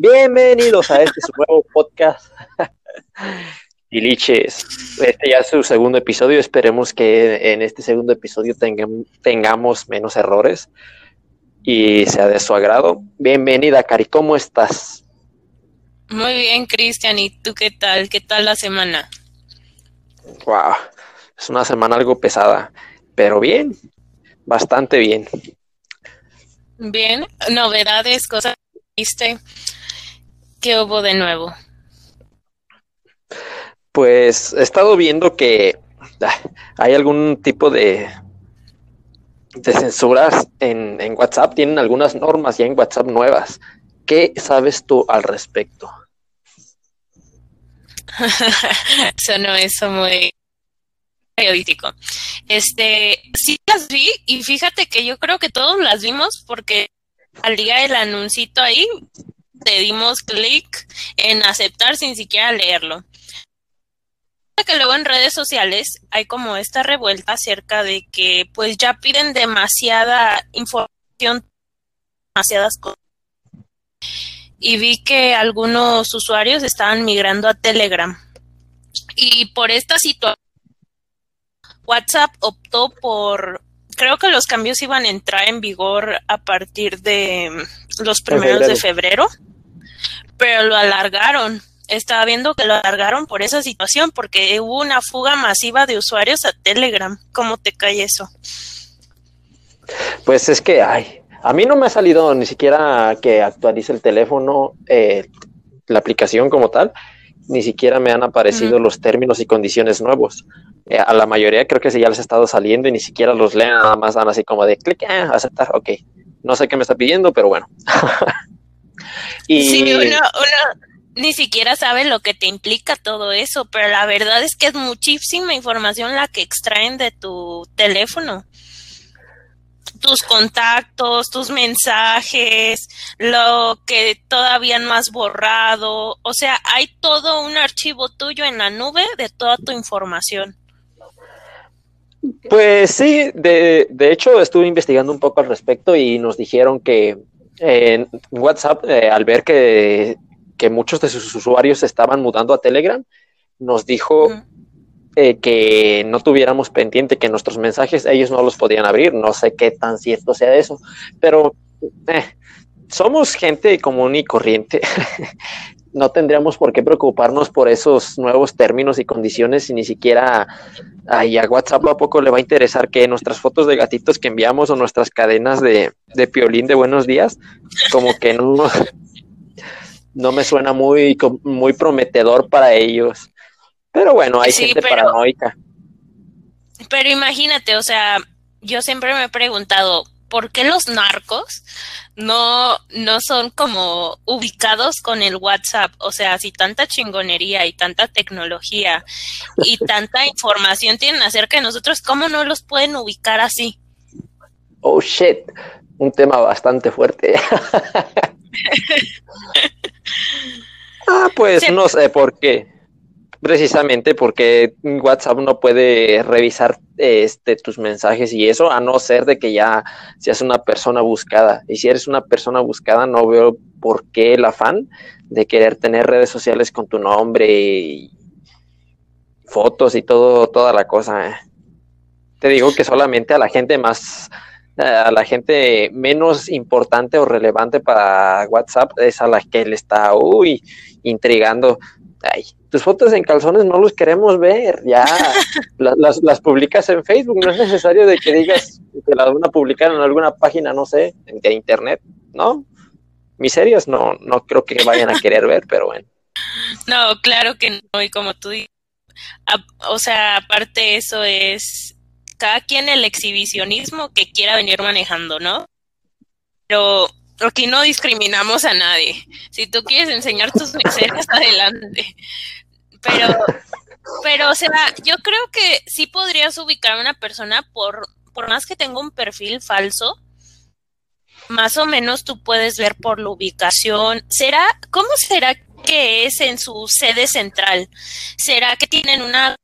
Bienvenidos a este su nuevo podcast. Diliches, este ya es su segundo episodio. Esperemos que en este segundo episodio tengamos menos errores y sea de su agrado. Bienvenida, Cari, ¿cómo estás? Muy bien, Cristian. ¿Y tú qué tal? ¿Qué tal la semana? Wow, es una semana algo pesada, pero bien, bastante bien. Bien, novedades, cosas que viste. ¿Qué hubo de nuevo? Pues he estado viendo que ah, hay algún tipo de, de censuras en, en WhatsApp. Tienen algunas normas ya en WhatsApp nuevas. ¿Qué sabes tú al respecto? Sonó eso muy periodístico. Este, sí las vi y fíjate que yo creo que todos las vimos porque al día del anuncito ahí te dimos clic en aceptar sin siquiera leerlo. Que luego en redes sociales hay como esta revuelta acerca de que pues ya piden demasiada información, demasiadas cosas. Y vi que algunos usuarios estaban migrando a Telegram. Y por esta situación, WhatsApp optó por creo que los cambios iban a entrar en vigor a partir de los primeros de febrero pero lo alargaron. Estaba viendo que lo alargaron por esa situación, porque hubo una fuga masiva de usuarios a Telegram. ¿Cómo te cae eso? Pues es que, ay, a mí no me ha salido ni siquiera que actualice el teléfono, eh, la aplicación como tal, ni siquiera me han aparecido los términos y condiciones nuevos. Eh, a la mayoría creo que sí ya les ha estado saliendo y ni siquiera los leen, nada más dan así como de clic, ah, aceptar, ok. No sé qué me está pidiendo, pero bueno. Y... Sí, uno, uno ni siquiera sabe lo que te implica todo eso, pero la verdad es que es muchísima información la que extraen de tu teléfono. Tus contactos, tus mensajes, lo que todavía no has borrado. O sea, hay todo un archivo tuyo en la nube de toda tu información. Pues sí, de, de hecho estuve investigando un poco al respecto y nos dijeron que en WhatsApp, eh, al ver que, muchos de sus usuarios estaban mudando a Telegram, nos dijo eh, que no tuviéramos pendiente que nuestros mensajes ellos no los podían abrir. No sé qué tan cierto sea eso, pero eh, somos gente común y corriente. no tendríamos por qué preocuparnos por esos nuevos términos y condiciones y ni siquiera ay, a WhatsApp a poco le va a interesar que nuestras fotos de gatitos que enviamos o nuestras cadenas de, de piolín de buenos días, como que no, no me suena muy, muy prometedor para ellos. Pero bueno, hay gente paranoica. Pero imagínate, o sea, yo siempre me he preguntado, ¿por qué los narcos no, no son como ubicados con el WhatsApp? O sea, si tanta chingonería y tanta tecnología y tanta información tienen acerca de nosotros, ¿cómo no los pueden ubicar así? Oh, shit. Un tema bastante fuerte. ah, pues no sé por qué. Precisamente porque WhatsApp no puede revisar este, tus mensajes y eso, a no ser de que ya seas una persona buscada. Y si eres una persona buscada, no veo por qué el afán de querer tener redes sociales con tu nombre y fotos y todo, toda la cosa. ¿eh? Te digo que solamente a la gente más, a la gente menos importante o relevante para WhatsApp es a la que le está, uy, intrigando ay, tus fotos en calzones no los queremos ver, ya las, las, publicas en Facebook, no es necesario de que digas que las van a publicar en alguna página, no sé, de internet, ¿no? Miserias no, no creo que vayan a querer ver, pero bueno. No, claro que no, y como tú dices, o sea, aparte eso es cada quien el exhibicionismo que quiera venir manejando, ¿no? Pero aquí no discriminamos a nadie. Si tú quieres enseñar tus miserias, adelante. Pero, pero, o sea, yo creo que sí podrías ubicar a una persona por, por más que tenga un perfil falso, más o menos tú puedes ver por la ubicación. ¿Será, cómo será que es en su sede central? ¿Será que tienen una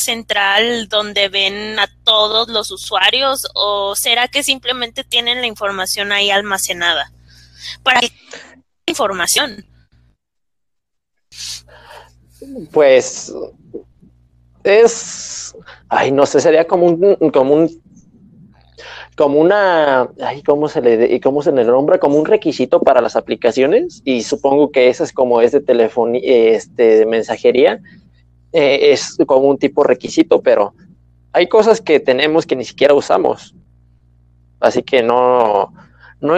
central donde ven a todos los usuarios o será que simplemente tienen la información ahí almacenada? Para que información. Pues es, ay, no sé, sería como un, como un, como una, ay, ¿cómo se le, cómo se le nombra? Como un requisito para las aplicaciones y supongo que ese es como es de telefonía, este, de mensajería, eh, es como un tipo requisito, pero hay cosas que tenemos que ni siquiera usamos. Así que no, no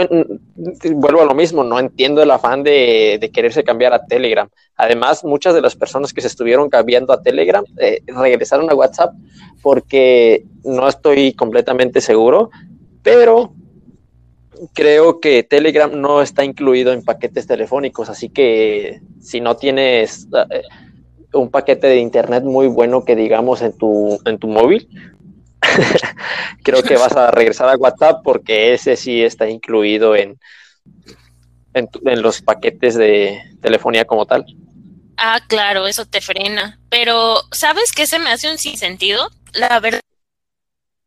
vuelvo a lo mismo, no entiendo el afán de, quererse cambiar a Telegram. Además, muchas de las personas que se estuvieron cambiando a Telegram eh, regresaron a WhatsApp porque no estoy completamente seguro, pero creo que Telegram no está incluido en paquetes telefónicos, así que si no tienes eh, un paquete de internet muy bueno que digamos en tu, en tu móvil, creo que vas a regresar a WhatsApp porque ese sí está incluido en, en, los paquetes de telefonía como tal. Ah, claro, eso te frena. Pero, ¿sabes qué se me hace un sinsentido? La verdad,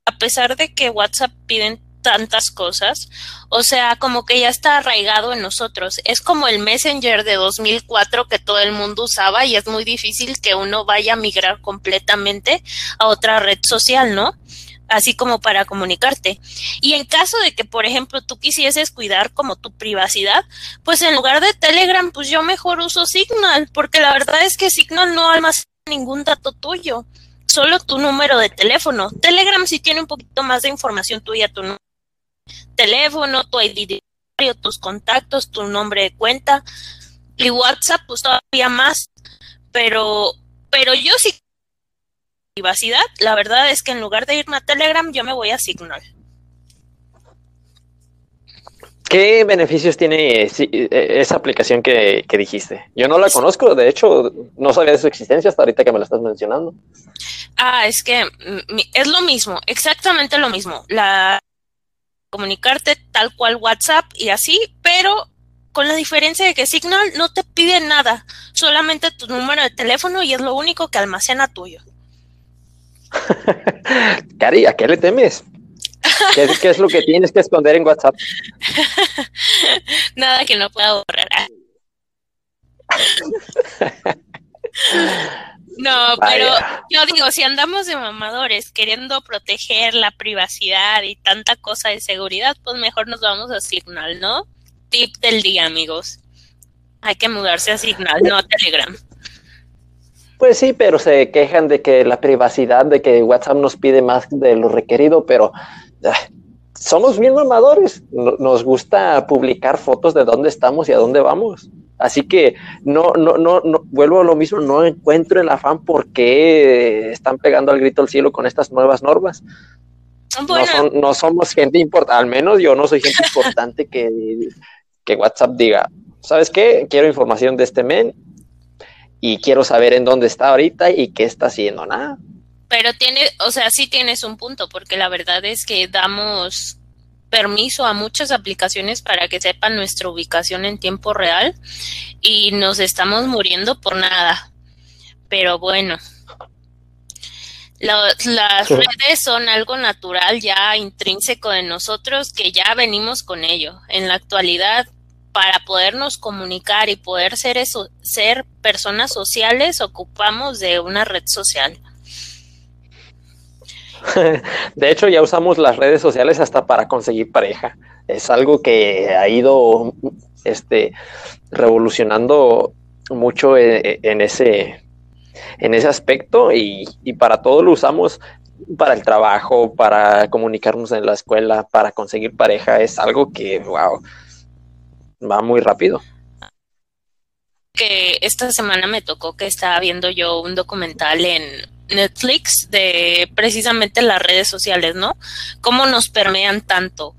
a pesar de que WhatsApp piden tantas cosas, o sea, como que ya está arraigado en nosotros. Es como el Messenger de 2004 que todo el mundo usaba y es muy difícil que uno vaya a migrar completamente a otra red social, ¿no? Así como para comunicarte. Y en caso de que, por ejemplo, tú quisieses cuidar como tu privacidad, pues en lugar de Telegram, pues yo mejor uso Signal, porque la verdad es que Signal no almacena ningún dato tuyo solo tu número de teléfono. Telegram sí tiene un poquito más de información tuya, tu teléfono, tu ID tus contactos, tu nombre de cuenta y WhatsApp pues todavía más, pero pero yo sí privacidad, la verdad es que en lugar de irme a Telegram yo me voy a Signal. ¿Qué beneficios tiene esa aplicación que, que, dijiste? Yo no la conozco, de hecho, no sabía de su existencia hasta ahorita que me la estás mencionando. Ah, es que mm, es lo mismo, exactamente lo mismo. La comunicarte tal cual WhatsApp y así, pero con la diferencia de que Signal no te pide nada, solamente tu número de teléfono y es lo único que almacena tuyo. Cari, ¿a qué le temes? ¿Qué es, ¿Qué es, lo que tienes que esconder en WhatsApp? Nada que no pueda borrar. No, pero yo digo, si andamos de mamadores queriendo proteger la privacidad y tanta cosa de seguridad, pues mejor nos vamos a Signal, ¿no? Tip del día, amigos. Hay que mudarse a Signal, no a Telegram. Pues sí, pero se quejan de que la privacidad, de que WhatsApp nos pide más de lo requerido, pero ah, somos bien mamadores. Nos gusta publicar fotos de dónde estamos y a dónde vamos. Así que no, no, no, no, vuelvo a lo mismo, no encuentro el afán por qué están pegando al grito al cielo con estas nuevas normas. No, no, somos gente importante, al menos yo no soy gente importante que, que WhatsApp diga, ¿sabes qué? Quiero información de este men y quiero saber en dónde está ahorita y qué está haciendo, nada. Pero tiene, o sea, sí tienes un punto, porque la verdad es que damos permiso a muchas aplicaciones para que sepan nuestra ubicación en tiempo real y nos estamos muriendo por nada. Pero bueno, las redes son algo natural ya intrínseco de nosotros que ya venimos con ello. En la actualidad, para podernos comunicar y poder ser eso, ser personas sociales, ocupamos de una red social. De hecho, ya usamos las redes sociales hasta para conseguir pareja. Es algo que ha ido este, revolucionando mucho e, en, ese, en ese aspecto y, para todo lo usamos para el trabajo, para comunicarnos en la escuela, para conseguir pareja. Es algo que, wow, va muy rápido que esta semana me tocó que estaba viendo yo un documental en Netflix de precisamente las redes sociales, ¿no? Cómo nos permean tanto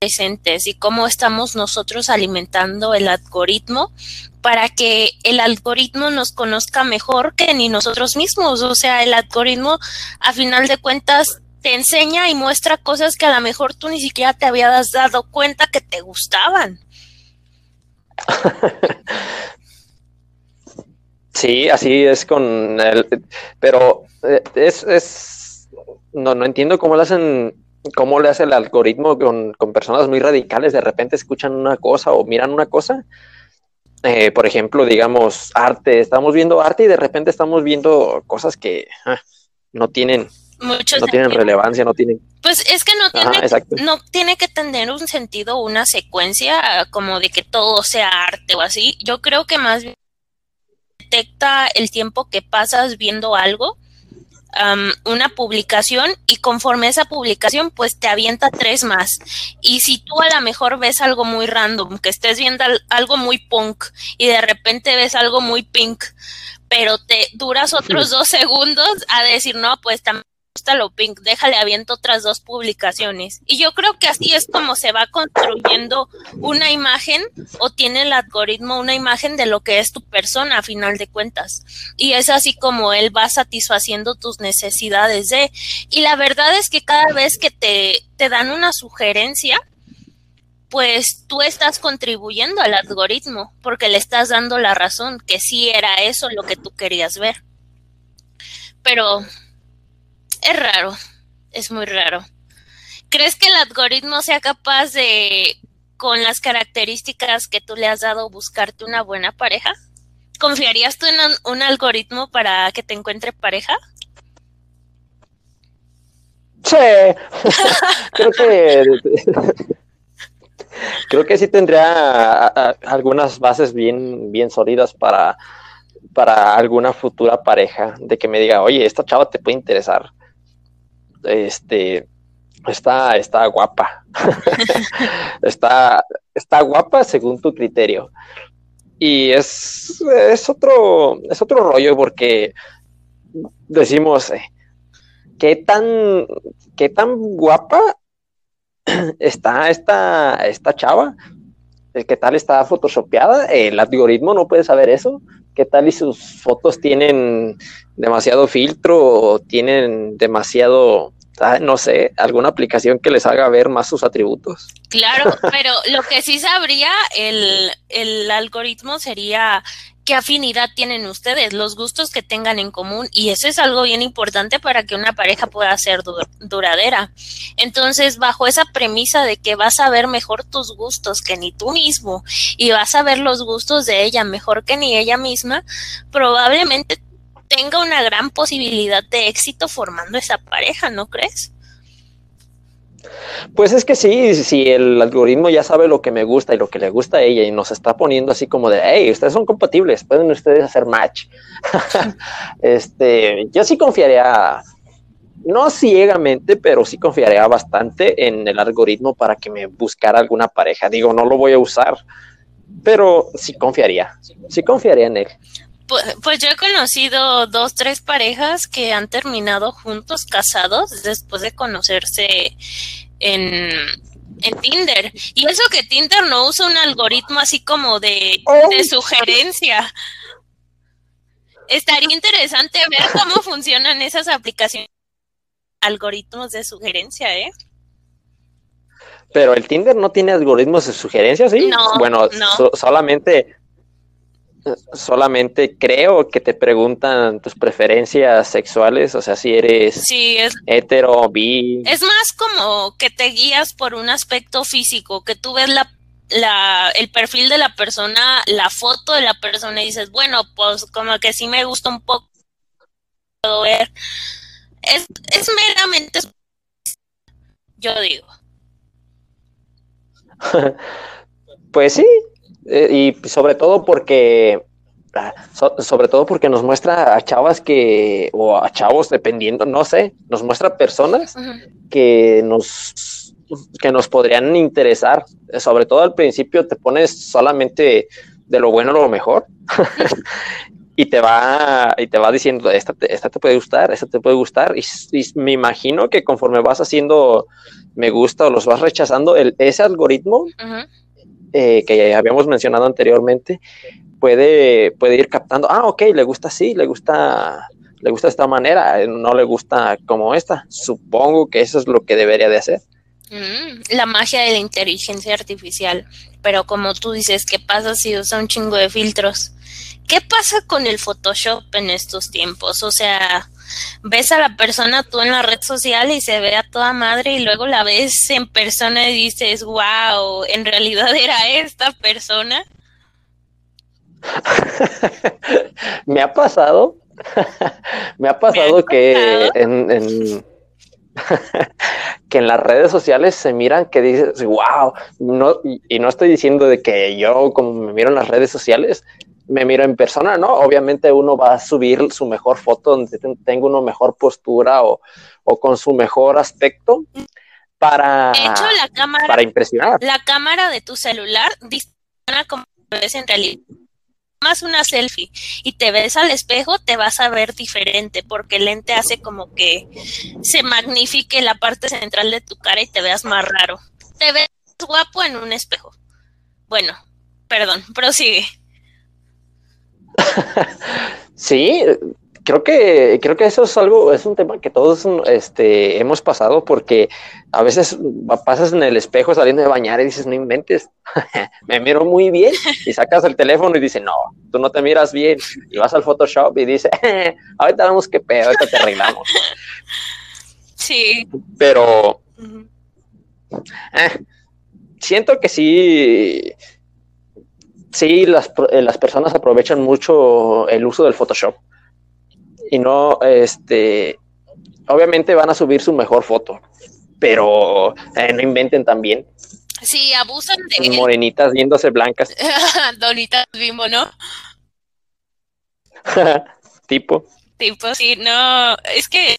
presentes y cómo estamos nosotros alimentando el algoritmo para que el algoritmo nos conozca mejor que ni nosotros mismos. O sea, el algoritmo a final de cuentas te enseña y muestra cosas que a lo mejor tú ni siquiera te habías dado cuenta que te gustaban. Sí, así es con el, pero eh, es, es, no, no entiendo cómo lo hacen cómo le hace el algoritmo con, con, personas muy radicales, de repente escuchan una cosa o miran una cosa. Eh, por ejemplo, digamos, arte, estamos viendo arte y de repente estamos viendo cosas que ah, no tienen no tienen relevancia, no tienen. Pues es que no tiene, no tiene que tener un sentido, una secuencia como de que todo sea arte o así. Yo creo que más bien detecta el tiempo que pasas viendo algo, una publicación y conforme esa publicación pues te avienta tres más. Y si tú a lo mejor ves algo muy random, que estés viendo algo muy punk y de repente ves algo muy pink, pero te duras otros dos segundos a decir, no, pues también gusta lo pink, déjale aviento otras dos publicaciones. Y yo creo que así es como se va construyendo una imagen o tiene el algoritmo una imagen de lo que es tu persona a final de cuentas. Y es así como él va satisfaciendo tus necesidades de. Y la verdad es que cada vez que te, te dan una sugerencia, pues tú estás contribuyendo al algoritmo porque le estás dando la razón, que sí era eso lo que tú querías ver. Pero es raro, es muy raro. ¿Crees que el algoritmo sea capaz de, con las características que tú le has dado, buscarte una buena pareja? ¿Confiarías tú en un, algoritmo para que te encuentre pareja? Sí, creo que creo que sí tendría algunas bases bien, bien sólidas para, para alguna futura pareja, de que me diga, oye, esta chava te puede interesar este, está, está guapa. está, está guapa según tu criterio. Y es, es, otro, es otro rollo porque decimos, eh, ¿qué, tan, ¿qué tan guapa está esta, esta chava? ¿Qué tal está photoshopeada? El algoritmo no puede saber eso. ¿Qué tal y sus fotos tienen demasiado filtro o tienen demasiado, ah, no sé, alguna aplicación que les haga ver más sus atributos? Claro, pero lo que sí sabría el, el algoritmo sería qué afinidad tienen ustedes, los gustos que tengan en común y eso es algo bien importante para que una pareja pueda ser duradera. Entonces, bajo esa premisa de que vas a ver mejor tus gustos que ni tú mismo y vas a ver los gustos de ella mejor que ni ella misma, probablemente tenga una gran posibilidad de éxito formando esa pareja, ¿no crees? Pues es que sí, si el algoritmo ya sabe lo que me gusta y lo que le gusta a ella y nos está poniendo así como de, hey, ustedes son compatibles, pueden ustedes hacer match. este, yo sí confiaría, no ciegamente, pero sí confiaría bastante en el algoritmo para que me buscara alguna pareja. Digo, no lo voy a usar, pero sí confiaría, sí confiaría en él. Pues, pues, yo he conocido dos, tres parejas que han terminado juntos, casados, después de conocerse en, en Tinder. Y eso que Tinder no usa un algoritmo así como de, oh. de sugerencia. Estaría interesante ver cómo funcionan esas aplicaciones, algoritmos de sugerencia, ¿eh? Pero el Tinder no tiene algoritmos de sugerencia, ¿sí? No, bueno, solamente solamente creo que te preguntan tus preferencias sexuales, o sea, si eres sí, es, hetero, bi. Es más como que te guías por un aspecto físico, que tú ves la, la, el perfil de la persona, la foto de la persona y dices, bueno, pues como que sí me gusta un poco puedo ver. Es, es meramente, yo digo. pues sí, eh, y sobre todo porque ah, sobre todo porque nos muestra a chavas que, o a chavos, dependiendo, no sé, nos muestra personas que nos que nos podrían interesar. Sobre todo al principio te pones solamente de lo bueno a lo mejor. y te va y te va diciendo esta te, esta te puede gustar, esta te puede gustar y, me imagino que conforme vas haciendo me gusta o los vas rechazando el, ese algoritmo eh, que habíamos mencionado anteriormente, puede, puede ir captando, ah, ok, le gusta así, le gusta, le gusta de esta manera, no le gusta como esta. Supongo que eso es lo que debería de hacer. Mm, la magia de la inteligencia artificial. Pero como tú dices, ¿qué pasa si usa un chingo de filtros? ¿Qué pasa con el Photoshop en estos tiempos? O sea, ves a la persona tú en la red social y se ve a toda madre y luego la ves en persona y dices, wow, en realidad era esta persona. me ha pasado, me ha pasado que en, que en las redes sociales se miran que dices, wow, no, y, no estoy diciendo de que yo como me miro en las redes sociales, me miro en persona, ¿no? Obviamente uno va a subir su mejor foto donde tenga una mejor postura o, con su mejor aspecto para, la cámara, para impresionar. La cámara de tu celular dispone como ves en realidad más una selfie y te ves al espejo, te vas a ver diferente porque el lente hace como que se magnifique la parte central de tu cara y te veas más raro. Te ves guapo en un espejo. Bueno, perdón, prosigue. sí, creo que creo que eso es algo es un tema que todos este hemos pasado porque a veces pasas en el espejo saliendo de bañar y dices no inventes me miro muy bien y sacas el teléfono y dices no tú no te miras bien y vas al Photoshop y dices ahorita vemos qué pedo ahorita te arreglamos sí. Pero eh, siento que sí sí las, eh, las personas aprovechan mucho el uso del Photoshop y no, este, obviamente van a subir su mejor foto, pero eh, no inventen también. Sí, abusan de morenitas viéndose blancas. Donitas bimbo, ¿no? tipo. Tipo, sí, no, es que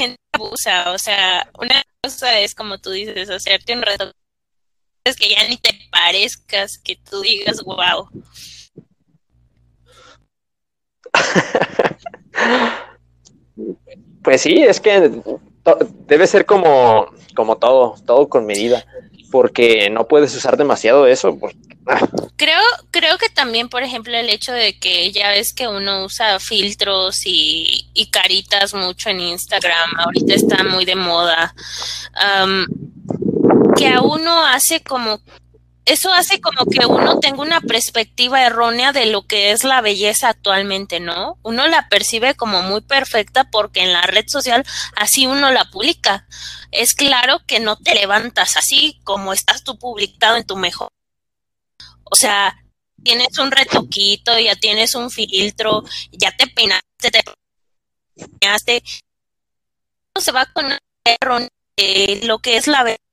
gente abusa, o sea, una cosa es como tú dices, hacerte un reto es que ya ni te parezcas, que tú digas, wow. Pues sí, es que debe ser como, como todo, todo con medida, porque no puedes usar demasiado eso. Ah. Creo, creo que también, por ejemplo, el hecho de que ya ves que uno usa filtros y, y caritas mucho en Instagram, ahorita está muy de moda, que a uno hace como eso hace como que uno tenga una perspectiva errónea de lo que es la belleza actualmente, ¿no? Uno la percibe como muy perfecta porque en la red social así uno la publica. Es claro que no te levantas así como estás tú publicado en tu mejor. O sea, tienes un retoquito, ya tienes un filtro, ya te peinaste, te peinaste. Se va con lo que es la belleza,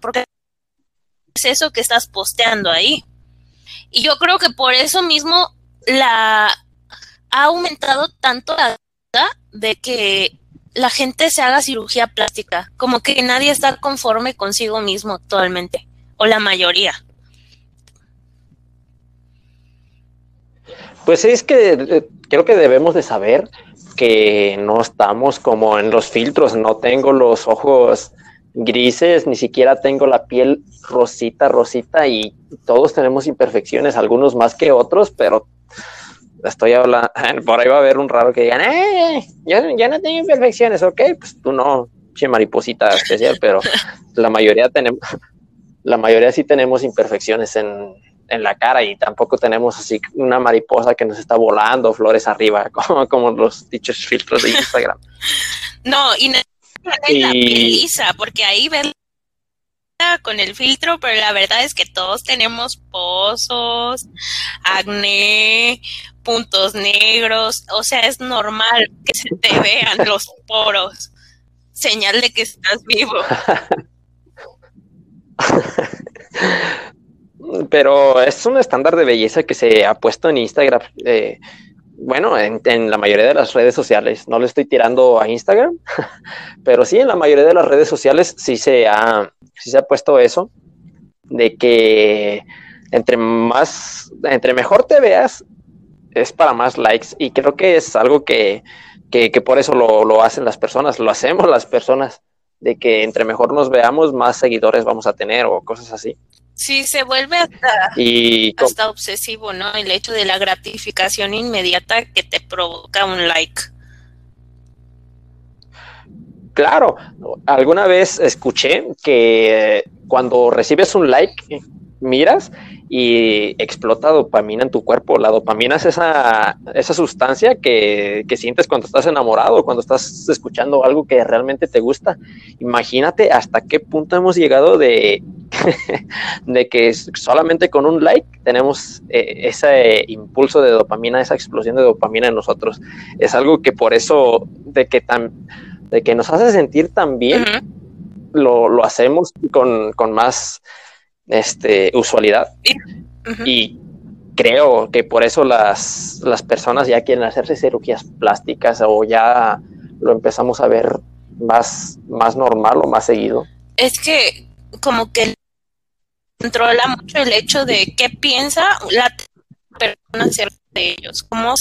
porque es eso que estás posteando ahí. Y yo creo que por eso mismo la ha aumentado tanto la de que la gente se haga cirugía plástica, como que nadie está conforme consigo mismo actualmente, o la mayoría. Pues es que eh, creo que debemos de saber que no estamos como en los filtros, no tengo los ojos grises, ni siquiera tengo la piel rosita, rosita y todos tenemos imperfecciones, algunos más que otros, pero estoy hablando, por ahí va a haber un raro que digan, eh, ya, ya no tengo imperfecciones, ok, pues tú no, che mariposita especial, pero la mayoría tenemos, la mayoría sí tenemos imperfecciones en, en la cara y tampoco tenemos así una mariposa que nos está volando flores arriba, como, como los dichos filtros de Instagram. No, y y... la porque ahí ves con el filtro, pero la verdad es que todos tenemos pozos, acné, puntos negros, o sea, es normal que se te vean los poros, señal de que estás vivo. Pero es un estándar de belleza que se ha puesto en Instagram. Eh, bueno, en, la mayoría de las redes sociales, no le estoy tirando a Instagram, pero sí en la mayoría de las redes sociales sí se ha, sí se ha puesto eso, de que entre más, entre mejor te veas, es para más likes. Y creo que es algo que, que, que por eso lo, lo, hacen las personas, lo hacemos las personas, de que entre mejor nos veamos, más seguidores vamos a tener o cosas así. Sí, se vuelve hasta, obsesivo, ¿no? El hecho de la gratificación inmediata que te provoca un like. Claro, alguna vez escuché que cuando recibes un like, miras y explota dopamina en tu cuerpo. La dopamina es esa, esa sustancia que, que, sientes cuando estás enamorado, cuando estás escuchando algo que realmente te gusta. Imagínate hasta qué punto hemos llegado de, de que solamente con un like tenemos eh, ese impulso de dopamina, esa explosión de dopamina en nosotros. Es algo que por eso, de que, tan, de que nos hace sentir tan bien, lo, lo, hacemos con, con más este, usualidad. Y creo que por eso las, las personas ya quieren hacerse cirugías plásticas o ya lo empezamos a ver más, más normal o más seguido. Es que como que controla mucho el hecho de qué piensa la persona acerca de ellos, cómo,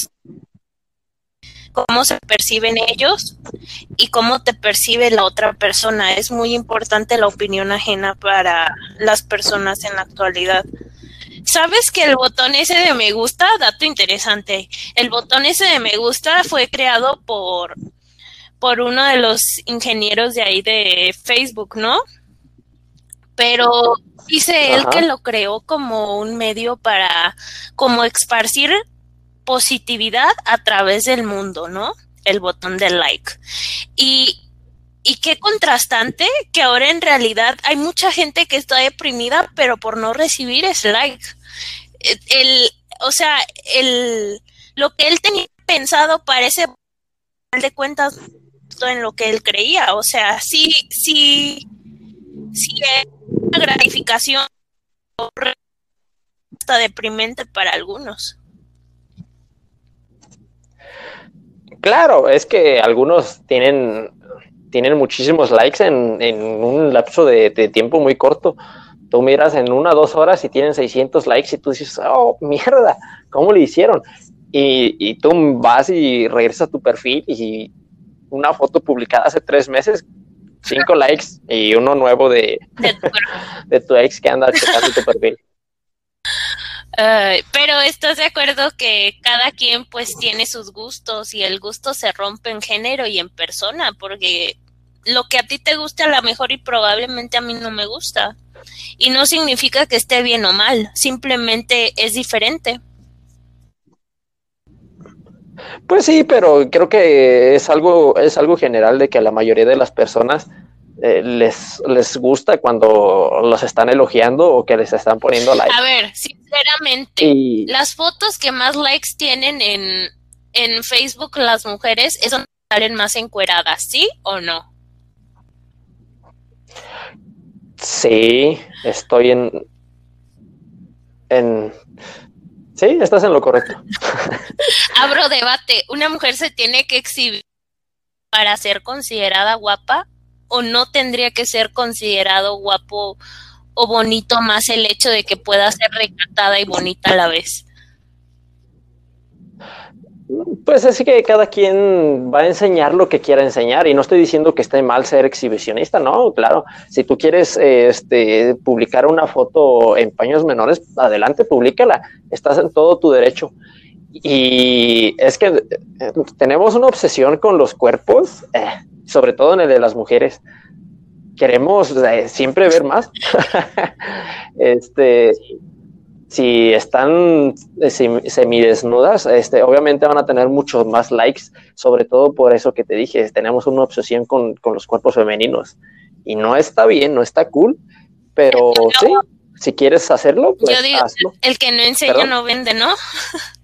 cómo se perciben ellos y cómo te percibe la otra persona. Es muy importante la opinión ajena para las personas en la actualidad. ¿Sabes que el botón ese de me gusta, dato interesante, el botón ese de me gusta fue creado por, por uno de los ingenieros de ahí de Facebook, ¿no? Pero dice él que lo creó como un medio para, como esparcir positividad a través del mundo, ¿no? El botón de like. Y, y qué contrastante que ahora en realidad hay mucha gente que está deprimida, pero por no recibir ese like. El, o sea, el, lo que él tenía pensado parece de cuentas en lo que él creía. O sea, sí, sí, sí es una gratificación hasta deprimente para algunos. Claro, es que algunos tienen, tienen muchísimos likes en, en un lapso de, tiempo muy corto. Tú miras en una o dos horas y tienen 600 likes y tú dices, oh, mierda, ¿cómo le hicieron? Y, y tú vas y regresas a tu perfil y una foto publicada hace tres meses, cinco likes y uno nuevo de, de tu ex que anda checando tu perfil pero estás de acuerdo que cada quien pues tiene sus gustos y el gusto se rompe en género y en persona, porque lo que a ti te gusta a lo mejor y probablemente a mí no me gusta. Y no significa que esté bien o mal, simplemente es diferente. Pues sí, pero creo que es algo, es algo general de que a la mayoría de las personas eh, les, les gusta cuando los están elogiando o que les están poniendo like. A ver, sinceramente, las fotos que más likes tienen en, en Facebook las mujeres es donde salen más encueradas, ¿sí o no? Sí, estoy en, en Sí, estás en lo correcto. Abro debate. ¿Una mujer se tiene que exhibir para ser considerada guapa o no tendría que ser considerado guapo o bonito más el hecho de que pueda ser recatada y bonita a la vez? Pues así que cada quien va a enseñar lo que quiera enseñar y no estoy diciendo que esté mal ser exhibicionista, no, claro, si tú quieres este, publicar una foto en paños menores, adelante, públicala, estás en todo tu derecho. Y es que eh, tenemos una obsesión con los cuerpos, eh, sobre todo en el de las mujeres. Queremos eh, siempre ver más. este, si están semidesnudas, este, obviamente van a tener muchos más likes, sobre todo por eso que te dije, tenemos una obsesión con, los cuerpos femeninos. Y no está bien, no está cool, pero sí, si quieres hacerlo, pues hazlo. El que no enseña no vende, ¿no?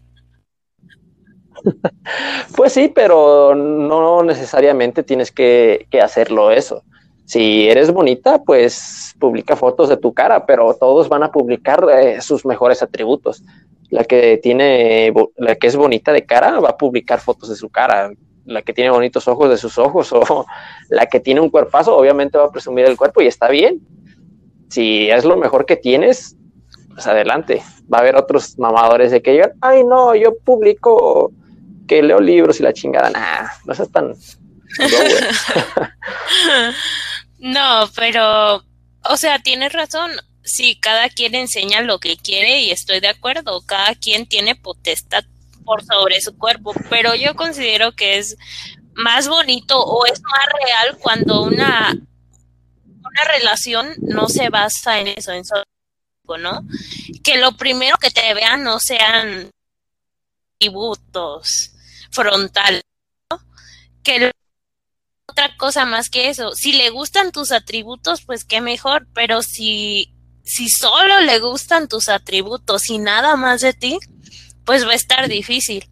pues sí, pero no necesariamente tienes que, hacerlo eso. Si eres bonita, pues publica fotos de tu cara, pero todos van a publicar eh, sus mejores atributos. La que tiene, la que es bonita de cara va a publicar fotos de su cara. La que tiene bonitos ojos de sus ojos o la que tiene un cuerpazo, obviamente va a presumir el cuerpo y está bien. Si es lo mejor que tienes, pues adelante. Va a haber otros mamadores de que digan, ay no, yo publico que leo libros y la chingada, nah, no es tan... no, pero, o sea, tienes razón. Sí, cada quien enseña lo que quiere y estoy de acuerdo. Cada quien tiene potestad por sobre su cuerpo, pero yo considero que es más bonito o es más real cuando una, una relación no se basa en eso, en ¿no? Que lo primero que te vean no sean atributos frontales, ¿no? Que otra cosa más que eso. Si le gustan tus atributos, pues qué mejor, pero si, si solo le gustan tus atributos y nada más de ti, pues va a estar difícil,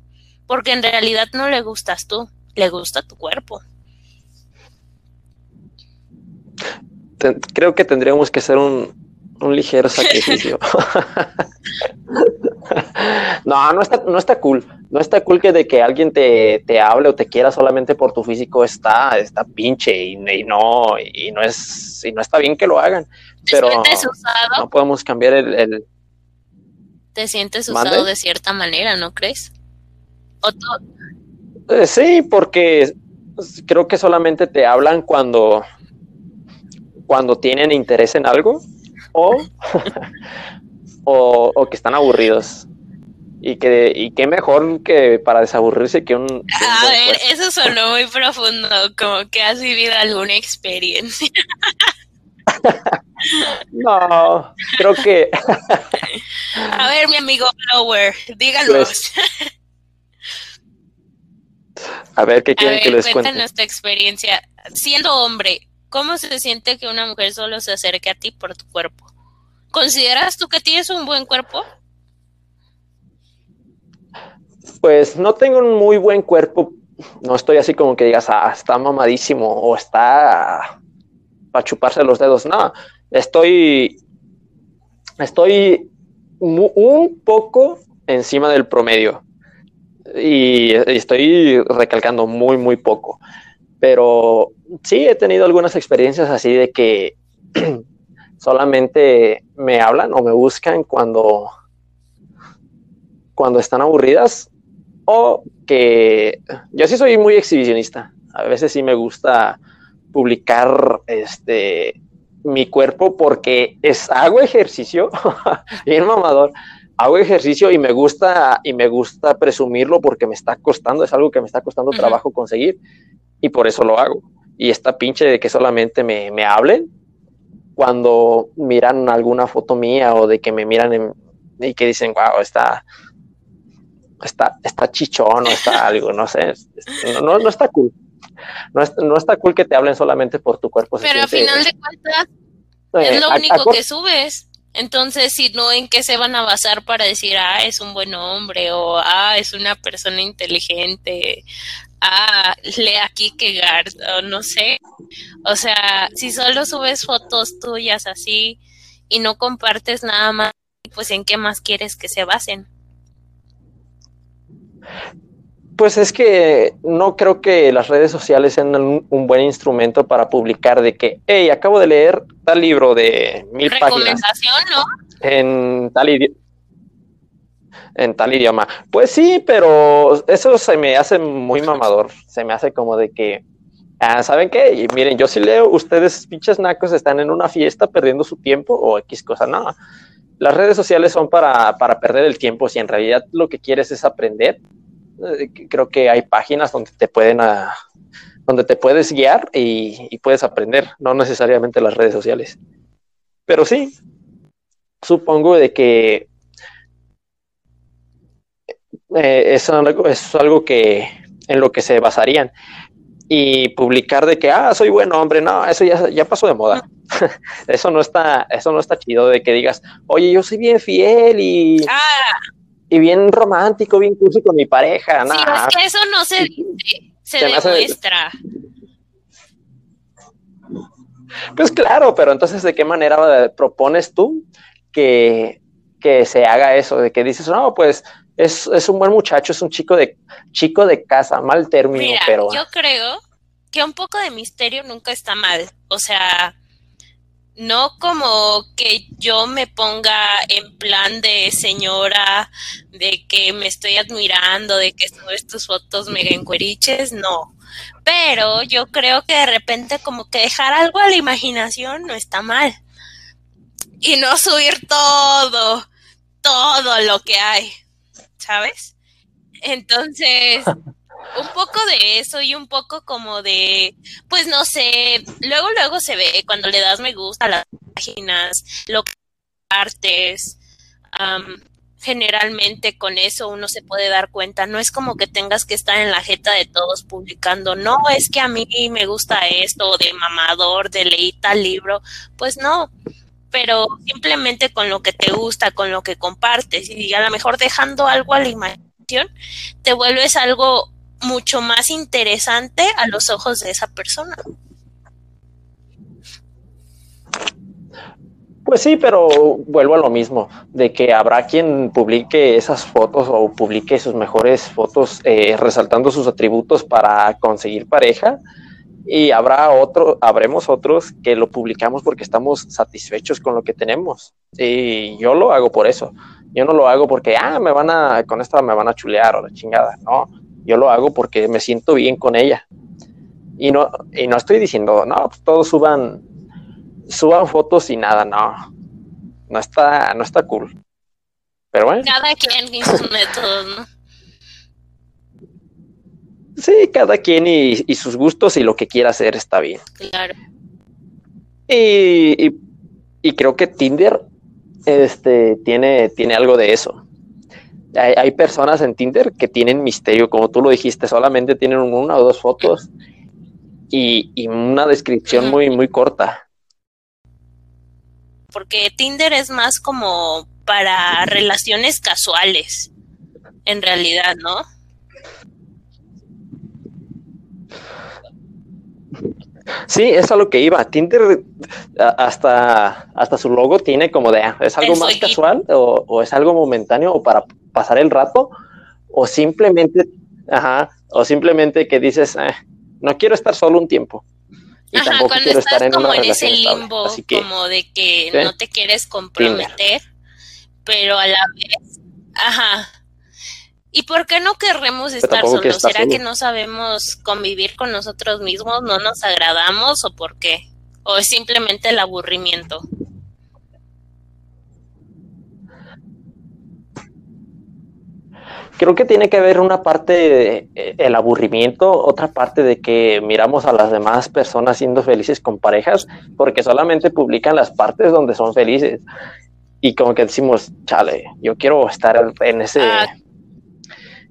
porque en realidad no le gustas tú, le gusta tu cuerpo. creo que tendríamos que hacer un, un ligero sacrificio. no, no está, no está cool. No está cool que de que alguien te, te hable o te quiera solamente por tu físico está, está pinche y, no, y no es, y no está bien que lo hagan. pero no podemos cambiar el, te sientes usado de cierta manera, ¿no crees? Eh, sí, porque creo que solamente te hablan cuando cuando tienen interés en algo o, o, que están aburridos. Y que, y qué mejor que para desaburrirse que un... a ver, eso sonó muy profundo, como que has vivido alguna experiencia. no, creo que... a ver, mi amigo Blower, díganos. Pues, a ver, ¿qué quieren que les cuente? nuestra experiencia. Siendo hombre, ¿cómo se siente que una mujer solo se acerque a ti por tu cuerpo? ¿Consideras tú que tienes un buen cuerpo? Pues no tengo un muy buen cuerpo. No estoy así como que digas, ah, está mamadísimo o está para chuparse los dedos. No, estoy, estoy un poco encima del promedio y, estoy recalcando muy, muy poco. Pero sí he tenido algunas experiencias así de que solamente me hablan o me buscan cuando, cuando están aburridas o que yo sí soy muy exhibicionista. A veces sí me gusta publicar este mi cuerpo porque es hago ejercicio bien mamador hago ejercicio y me gusta y me gusta presumirlo porque me está costando, es algo que me está costando trabajo conseguir y por eso lo hago. Y esta pinche de que solamente me, me, hablen cuando miran alguna foto mía o de que me miran y que dicen, wow, está, está, está chichón o está algo, no sé, no, no está cool. No, no, está cool que te hablen solamente por tu cuerpo. Pero al final de cuentas, es lo único que subes. Entonces, si no, ¿en qué se van a basar para decir, ah, es un buen hombre o ah, es una persona inteligente, ah, lee aquí que o no sé. O sea, si solo subes fotos tuyas así y no compartes nada más, pues ¿en qué más quieres que se basen? Pues es que no creo que las redes sociales sean un, buen instrumento para publicar de que, hey, acabo de leer tal libro de mil páginas. ¿no? En tal idioma. En tal idioma. Pues sí, pero eso se me hace muy mamador. Se me hace como de que, ah, ¿saben qué? Y miren, yo sí leo, ustedes pinches nacos están en una fiesta perdiendo su tiempo o X cosa. No, las redes sociales son para, para perder el tiempo. Si en realidad lo que quieres es aprender, creo que hay páginas donde te pueden ah, donde te puedes guiar y, puedes aprender, no necesariamente las redes sociales. Pero sí, supongo de que eh, es, algo, es algo que en lo que se basarían. Y publicar de que, ah, soy buen hombre, no, eso ya, ya pasó de moda. eso no está, eso no está chido de que digas, oye, yo soy bien fiel y, ah y bien romántico, bien cursi con mi pareja. Sí, es que eso no se se, demuestra. Pues claro, pero entonces, ¿de qué manera propones tú que, que se haga eso? De que dices, no, pues es, es, un buen muchacho, es un chico de, chico de casa, mal término, pero. Yo creo que un poco de misterio nunca está mal. O sea, no como que yo me ponga en plan de señora, de que me estoy admirando, de que subes tus fotos mega encueriches, no. Pero yo creo que de repente como que dejar algo a la imaginación no está mal. Y no subir todo, todo lo que hay, ¿sabes? Entonces, un poco de eso y un poco como de, pues no sé, luego luego se ve cuando le das me gusta a las páginas, lo que artes. generalmente con eso uno se puede dar cuenta. No es como que tengas que estar en la jeta de todos publicando. No, es que a mí me gusta esto, de mamador, de leí tal libro. Pues no, pero simplemente con lo que te gusta, con lo que compartes y a lo mejor dejando algo a la imaginación, te vuelves algo mucho más interesante a los ojos de esa persona. Pues sí, pero vuelvo a lo mismo, de que habrá quien publique esas fotos o publique sus mejores fotos eh, resaltando sus atributos para conseguir pareja y habrá otro, habremos otros que lo publicamos porque estamos satisfechos con lo que tenemos y yo lo hago por eso. Yo no lo hago porque, ah, me van a, con esta me van a chulear o la chingada, no, yo lo hago porque me siento bien con ella. Y no, y no estoy diciendo, no, pues todos suban suban fotos y nada, no. No está, no está cool. Pero bueno. Cada quien y sus métodos, ¿no? Sí, cada quien y, sus gustos y lo que quiera hacer está bien. Claro. Y, y, creo que Tinder este, tiene, tiene algo de eso. Hay, hay, personas en Tinder que tienen misterio, como tú lo dijiste, solamente tienen una o dos fotos y, y una descripción muy, muy corta porque Tinder es más como para relaciones casuales, en realidad, ¿no? Sí, es a lo que iba. Tinder hasta, hasta su logo tiene como de, ah, ¿es algo más casual o, es algo momentáneo o para pasar el rato? O simplemente, ajá, o simplemente que dices, eh, no quiero estar solo un tiempo. Ajá, cuando estás como en ese limbo, como de que no te quieres comprometer, pero a la vez, ajá. ¿Y por qué no querremos estar solos? ¿Será que no sabemos convivir con nosotros mismos? ¿No nos agradamos o por qué? ¿O es simplemente el aburrimiento? Creo que tiene que haber una parte de, eh, el aburrimiento, otra parte de que miramos a las demás personas siendo felices con parejas, porque solamente publican las partes donde son felices. Y como que decimos, chale, yo quiero estar en ese... Ah,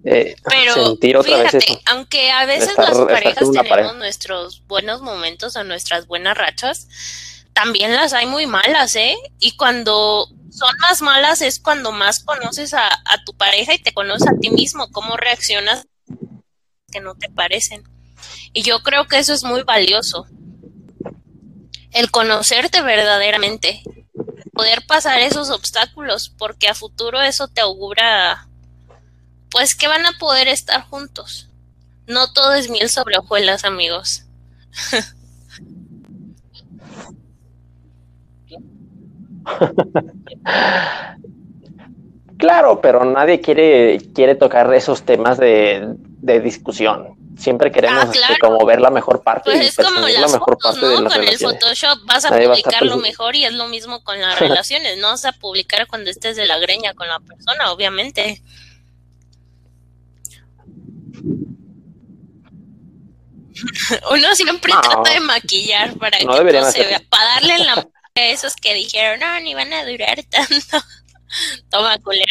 eh, pero otra fíjate, vez aunque a veces las parejas tenemos nuestros buenos momentos o nuestras buenas rachas, también las hay muy malas, ¿eh? Y cuando son más malas es cuando más conoces a, tu pareja y te conoces a ti mismo, cómo reaccionas que no te parecen. Y yo creo que eso es muy valioso. El conocerte verdaderamente, poder pasar esos obstáculos, porque a futuro eso te augura, pues que van a poder estar juntos. No todo es miel sobre hojuelas, amigos. claro, pero nadie quiere, quiere tocar esos temas de, discusión. Siempre queremos ah, este, como ver la mejor parte. Pues es como la mejor parte de Con el Photoshop vas a publicar lo mejor y es lo mismo con las relaciones. No vas a publicar cuando estés de la greña con la persona, obviamente. Uno siempre trata de maquillar para que no se vea, para darle la esos que dijeron, no, ni van a durar tanto. Toma, culero.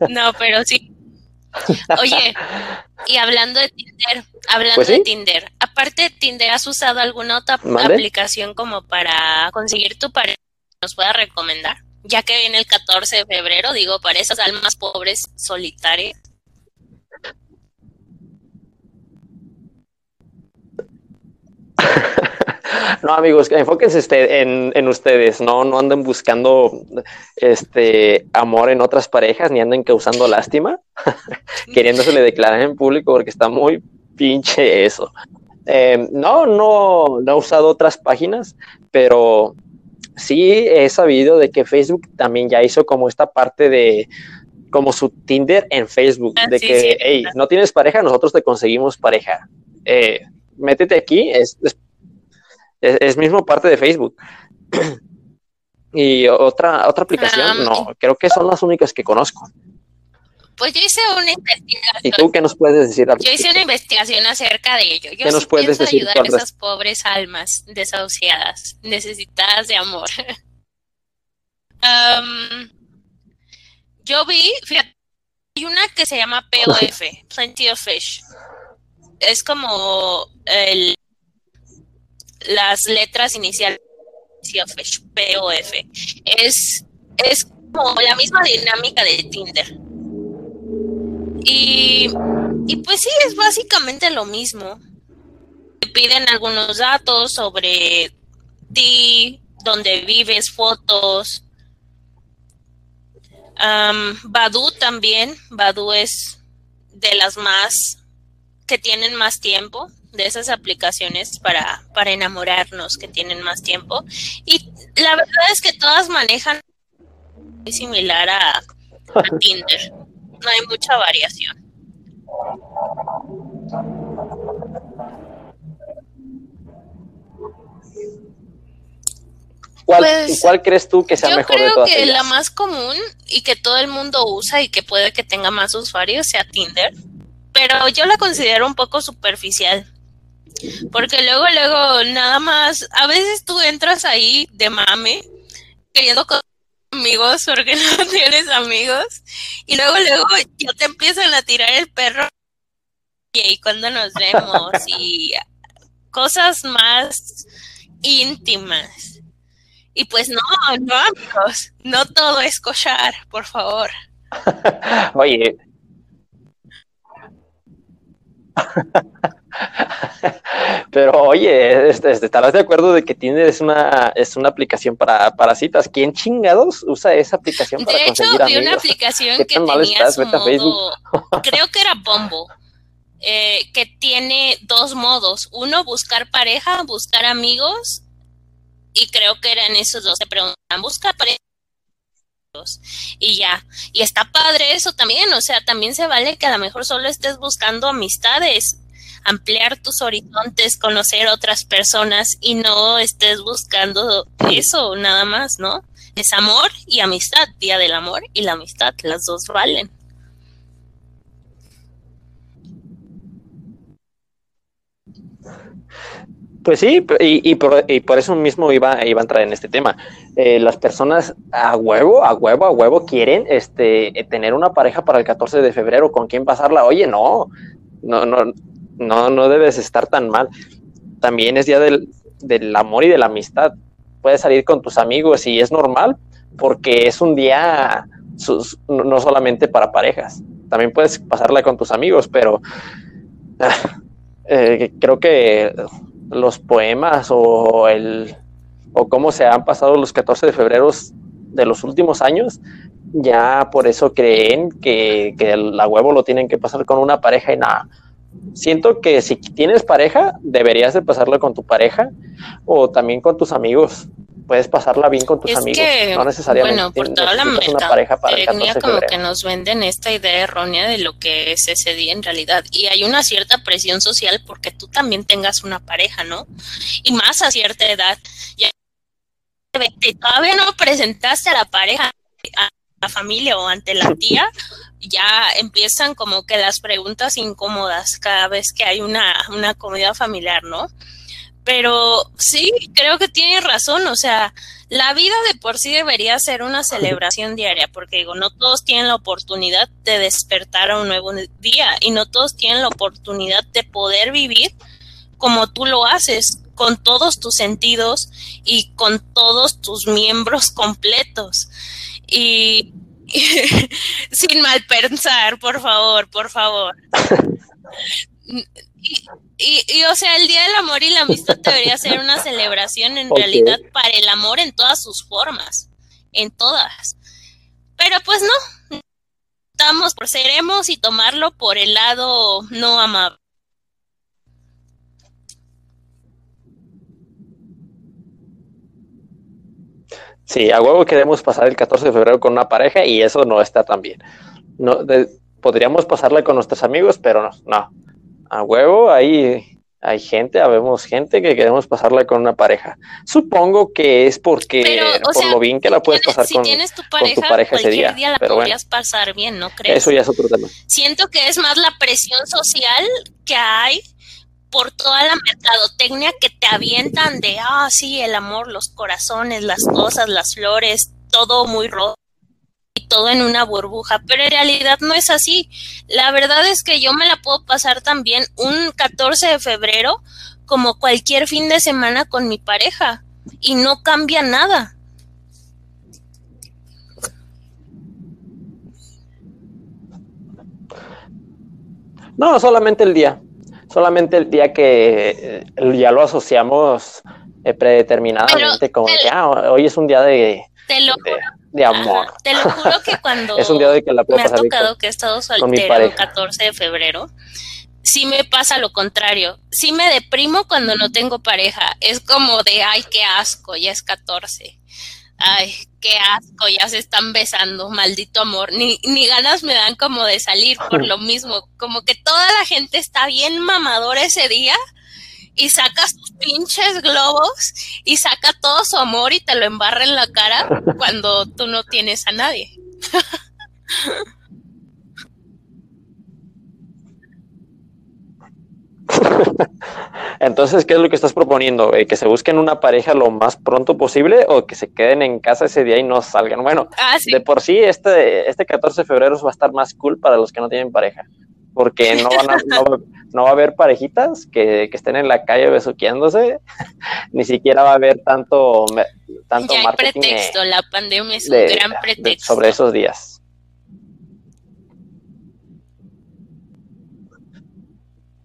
no, pero sí. Oye, y hablando de Tinder, hablando pues de Tinder, aparte de Tinder, ¿has usado alguna otra aplicación como para conseguir tu pareja nos pueda recomendar? Ya que viene el 14 de febrero, digo, para esas almas pobres solitarias. No, amigos, enfóquense este, en, ustedes, no, no anden buscando este amor en otras parejas, ni anden causando lástima, queriéndosele declarar en público, porque está muy pinche eso. Eh, no, no, no he usado otras páginas, pero sí he sabido de que Facebook también ya hizo como esta parte de como su Tinder en Facebook, ah, de que, hey, no tienes pareja, nosotros te conseguimos pareja. Eh, métete aquí, es, es, mismo parte de Facebook. y otra, otra aplicación, no, creo que son las únicas que conozco. Pues yo hice una investigación. ¿Y tú qué nos puedes decir? Yo hice una investigación acerca de ello. Yo ¿Qué nos puedes decir ayudar a esas pobres almas desahuciadas, necesitadas de amor. yo vi, fíjate, hay una que se llama POF, Plenty of Fish. Es como el, las letras iniciales POF. Es, es como la misma dinámica de Tinder. Y, y pues sí, es básicamente lo mismo. Te piden algunos datos sobre ti, dónde vives, fotos. Badu también. Badu es de las más que tienen más tiempo, de esas aplicaciones para, para enamorarnos que tienen más tiempo. Y la verdad es que todas manejan muy similar a Tinder no hay mucha variación. ¿Cuál, pues, ¿Cuál crees tú que sea yo mejor? Yo creo que la más común y que todo el mundo usa y que puede que tenga más usuarios sea Tinder, pero yo la considero un poco superficial. Porque luego, luego, nada más, a veces tú entras ahí de mame, queriendo amigos porque no tienes amigos. Y luego, luego ya te empiezan a tirar el perro. Y cuando nos vemos y cosas más íntimas. Y pues no, no amigos, no todo es cochar, por favor. Oye, Pero oye, este, este, estarás de acuerdo de que Tinder es una, es una aplicación para, para citas. ¿Quién chingados usa esa aplicación para de hecho, vi una aplicación que tenía su modo, creo que era Bombo, eh, que tiene dos modos. Uno, buscar pareja, buscar amigos, y creo que eran esos dos. Se preguntan, ¿busca pareja? y ya. Y está padre eso también, o sea, también se vale que a lo mejor solo estés buscando amistades, ampliar tus horizontes, conocer otras personas y no estés buscando eso nada más, ¿no? Es amor y amistad, día del amor y la amistad, las dos valen. Pues sí, y, por, eso mismo iba, a entrar en este tema. Eh, las personas a huevo, a huevo, a huevo quieren este, tener una pareja para el 14 de febrero, ¿con quién pasarla? Oye, no, no, no, no, no debes estar tan mal. También es día del, del amor y de la amistad. Puedes salir con tus amigos y es normal porque es un día no solamente para parejas. También puedes pasarla con tus amigos, pero ah, eh, creo que los poemas o el o cómo se han pasado los 14 de febrero de los últimos años, ya por eso creen que, que la huevo lo tienen que pasar con una pareja y nada. Siento que si tienes pareja, deberías de pasarlo con tu pareja o también con tus amigos puedes pasarla bien con tus amigos. no necesariamente. Bueno, por toda la una pareja para el como que nos venden esta idea errónea de lo que es ese día en realidad. Y hay una cierta presión social porque tú también tengas una pareja, ¿no? Y más a cierta edad. Ya todavía no presentaste a la pareja, a la familia o ante la tía, ya empiezan como que las preguntas incómodas cada vez que hay una, una comida familiar, ¿no? Pero sí, creo que tiene razón, o sea, la vida de por sí debería ser una celebración diaria, porque digo, no todos tienen la oportunidad de despertar a un nuevo día y no todos tienen la oportunidad de poder vivir como tú lo haces, con todos tus sentidos y con todos tus miembros completos. Y, sin mal pensar, por favor, por favor. Y, o sea, el Día del Amor y la Amistad debería ser una celebración en realidad para el amor en todas sus formas, en todas. Pero pues no, estamos por seremos y tomarlo por el lado no amable. Sí, a huevo queremos pasar el 14 de febrero con una pareja y eso no está tan bien. No, podríamos pasarla con nuestros amigos, pero no, no, a huevo, ahí hay gente, habemos gente que queremos pasarla con una pareja. Supongo que es porque por lo bien que la puedes pasar con, tu pareja, tu pareja ese día. la pero podrías pasar bien, ¿no crees? Eso ya es otro tema. Siento que es más la presión social que hay por toda la mercadotecnia que te avientan de, ah, sí, el amor, los corazones, las cosas, las flores, todo muy rojo y todo en una burbuja, pero en realidad no es así. La verdad es que yo me la puedo pasar también un 14 de febrero como cualquier fin de semana con mi pareja y no cambia nada. No, solamente el día solamente el día que eh, ya lo asociamos eh, predeterminadamente como que ah, hoy es un día de, de, amor. te lo juro que cuando es un día de que la me ha tocado que he estado soltero el 14 de febrero, sí me pasa lo contrario. Sí me deprimo cuando no tengo pareja. Es como de, ay, qué asco, ya es 14 ay, qué asco, ya se están besando, maldito amor. Ni, ni ganas me dan como de salir por lo mismo, como que toda la gente está bien mamadora ese día y saca sus pinches globos y saca todo su amor y te lo embarra en la cara cuando tú no tienes a nadie. Entonces, ¿qué es lo que estás proponiendo? Eh, ¿Que se busquen una pareja lo más pronto posible o que se queden en casa ese día y no salgan? Bueno, ah, de por sí, este, este 14 de febrero va a estar más cool para los que no tienen pareja, porque no, van a, no, va a haber parejitas que, estén en la calle besuqueándose, ni siquiera va a haber tanto, tanto ya marketing. pretexto, la pandemia es un gran pretexto. sobre esos días.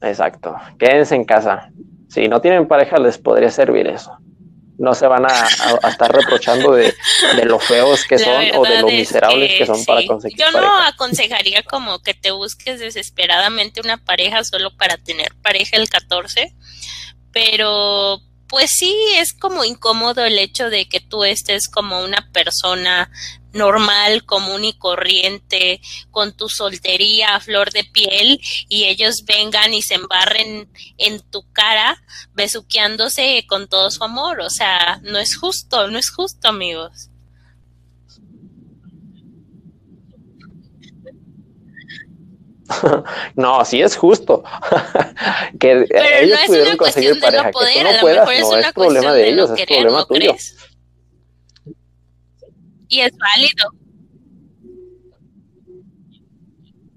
Exacto. Quédense en casa. Si no tienen pareja, les podría servir eso. No se van a, estar reprochando de, lo feos que son o de lo miserables que, son para conseguir. Yo no aconsejaría como que te busques desesperadamente una pareja solo para tener pareja el 14, pero pues sí es como incómodo el hecho de que tú estés como una persona normal, común y corriente, con tu soltería a flor de piel y ellos vengan y se embarren en tu cara besuqueándose con todo su amor. O sea, no es justo, no es justo, amigos. no, sí es justo. que ellos pudieron conseguir pareja. que tú no puedas, no es problema de ellos, es problema tuyo. Y es válido.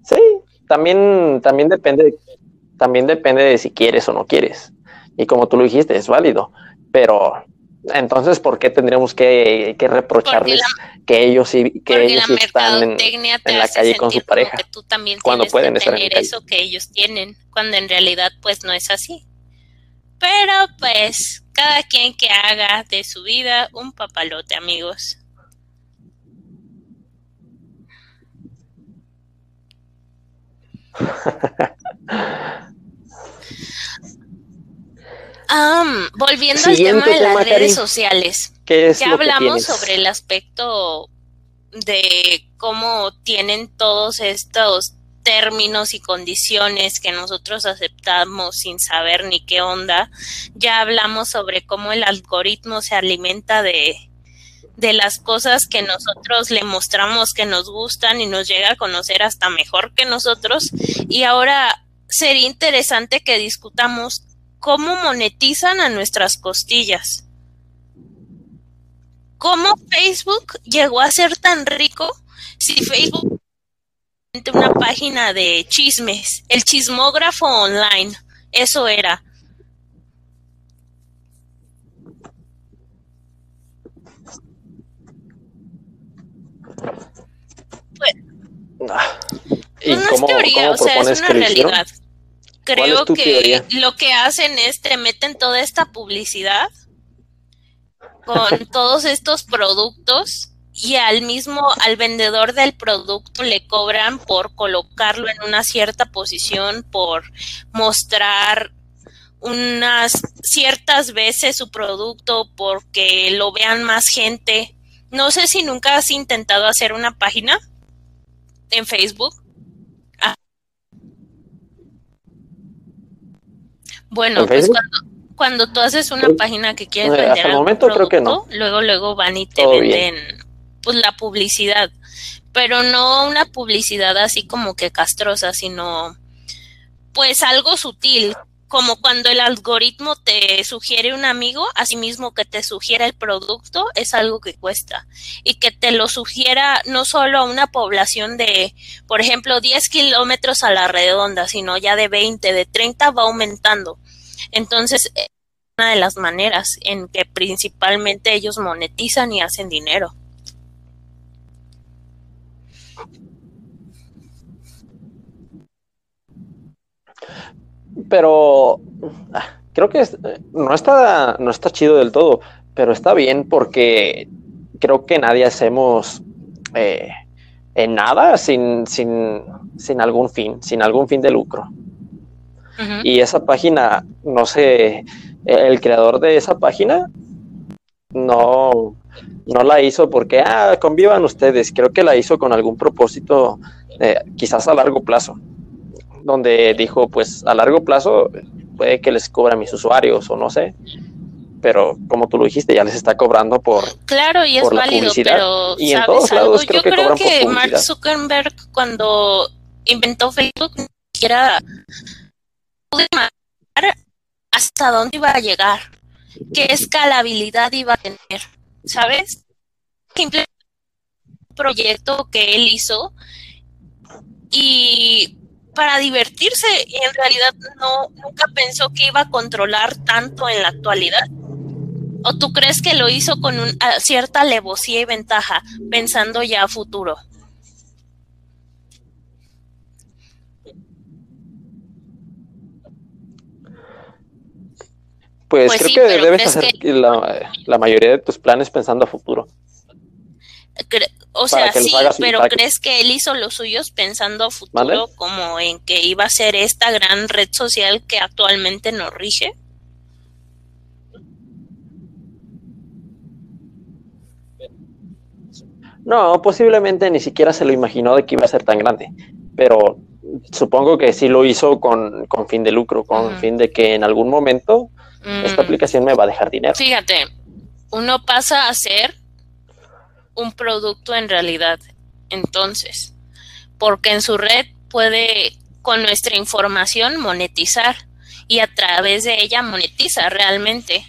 Sí, también, también depende, de, también depende de si quieres o no quieres. Y como tú lo dijiste, es válido. Pero entonces, ¿por qué tendríamos que, reprocharles que ellos sí, que ellos están en, la calle con su pareja? Que tú también cuando pueden tener eso que ellos tienen, cuando en realidad pues no es así. Pero pues cada quien que haga de su vida un papalote, amigos. volviendo al tema de las redes sociales, ya hablamos sobre el aspecto de cómo tienen todos estos términos y condiciones que nosotros aceptamos sin saber ni qué onda. Ya hablamos sobre cómo el algoritmo se alimenta de, de las cosas que nosotros le mostramos que nos gustan y nos llega a conocer hasta mejor que nosotros. Y ahora sería interesante que discutamos cómo monetizan a nuestras costillas. ¿Cómo Facebook llegó a ser tan rico si Facebook una página de chismes, el chismógrafo online, eso era. Pues, ¿Y no es teoría, o sea, es una realidad creo que lo que hacen es te meten toda esta publicidad con todos estos productos y al mismo al vendedor del producto le cobran por colocarlo en una cierta posición, por mostrar unas ciertas veces su producto porque lo vean más gente. No sé si nunca has intentado hacer una página en Facebook Bueno, pues cuando, cuando, tú haces una página que quieres vender hasta el momento creo que no. luego luego van y te venden pues la publicidad, pero no una publicidad así como que castrosa, sino pues algo sutil, como cuando el algoritmo te sugiere un amigo, asimismo que te sugiera el producto, es algo que cuesta. Y que te lo sugiera no solo a una población de, por ejemplo, 10 kilómetros a la redonda, sino ya de 20, de 30 va aumentando. Entonces, es una de las maneras en que principalmente ellos monetizan y hacen dinero. Pero ah, creo que no, está, no está chido del todo, pero está bien porque creo que nadie hacemos eh, en nada sin, sin, sin, algún fin, sin algún fin de lucro. Y esa página, no sé, el creador de esa página no, no la hizo porque, ah, convivan ustedes, creo que la hizo con algún propósito, eh, quizás a largo plazo donde dijo, pues a largo plazo puede que les cobra a mis usuarios o no sé, pero como tú lo dijiste, ya les está cobrando por Claro, y es válido, pero y en todos lados creo Yo que creo que Mark Zuckerberg cuando inventó Facebook ni siquiera hasta dónde iba a llegar, qué escalabilidad iba a tener, ¿sabes? Simplemente proyecto que él hizo y para divertirse y en realidad no nunca pensó que iba a controlar tanto en la actualidad. ¿O tú crees que lo hizo con un, cierta alevosía y ventaja, pensando ya a futuro? Pues, pues creo que debes hacer la, la, mayoría de tus planes pensando a futuro. O sea, sí, pero ¿crees que él hizo los suyos pensando a futuro como en que iba a ser esta gran red social que actualmente nos rige? No, posiblemente ni siquiera se lo imaginó de que iba a ser tan grande, pero supongo que sí lo hizo con, fin de lucro, con fin de que en algún momento esta mm. aplicación me va a dejar dinero. Fíjate, uno pasa a ser un producto en realidad. Entonces, porque en su red puede con nuestra información monetizar y a través de ella monetiza realmente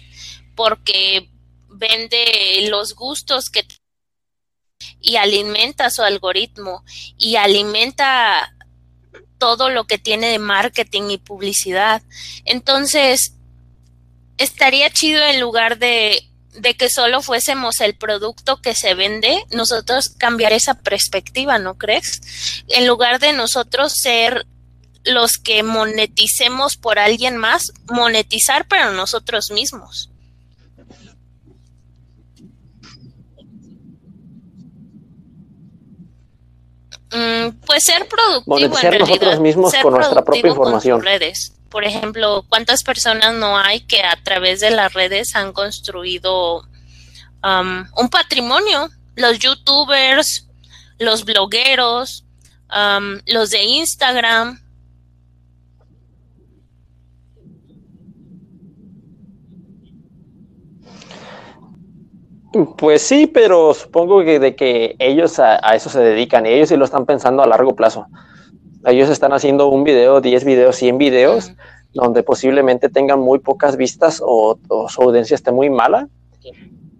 porque vende los gustos que y alimenta su algoritmo y alimenta todo lo que tiene de marketing y publicidad. Entonces, estaría chido en lugar de de que solo fuésemos el producto que se vende, nosotros cambiar esa perspectiva, ¿no crees? En lugar de nosotros ser los que moneticemos por alguien más, monetizar para nosotros mismos. Mm, pues ser productivo monetizar nosotros mismos con nuestra propia información. redes por ejemplo, cuántas personas no hay que a través de las redes han construido um, un patrimonio. Los youtubers, los blogueros, um, los de Instagram. Pues sí, pero supongo que de que ellos a, eso se dedican, y ellos sí lo están pensando a largo plazo ellos están haciendo un video, 10 videos, 100 videos, donde posiblemente tengan muy pocas vistas o, su audiencia esté muy mala.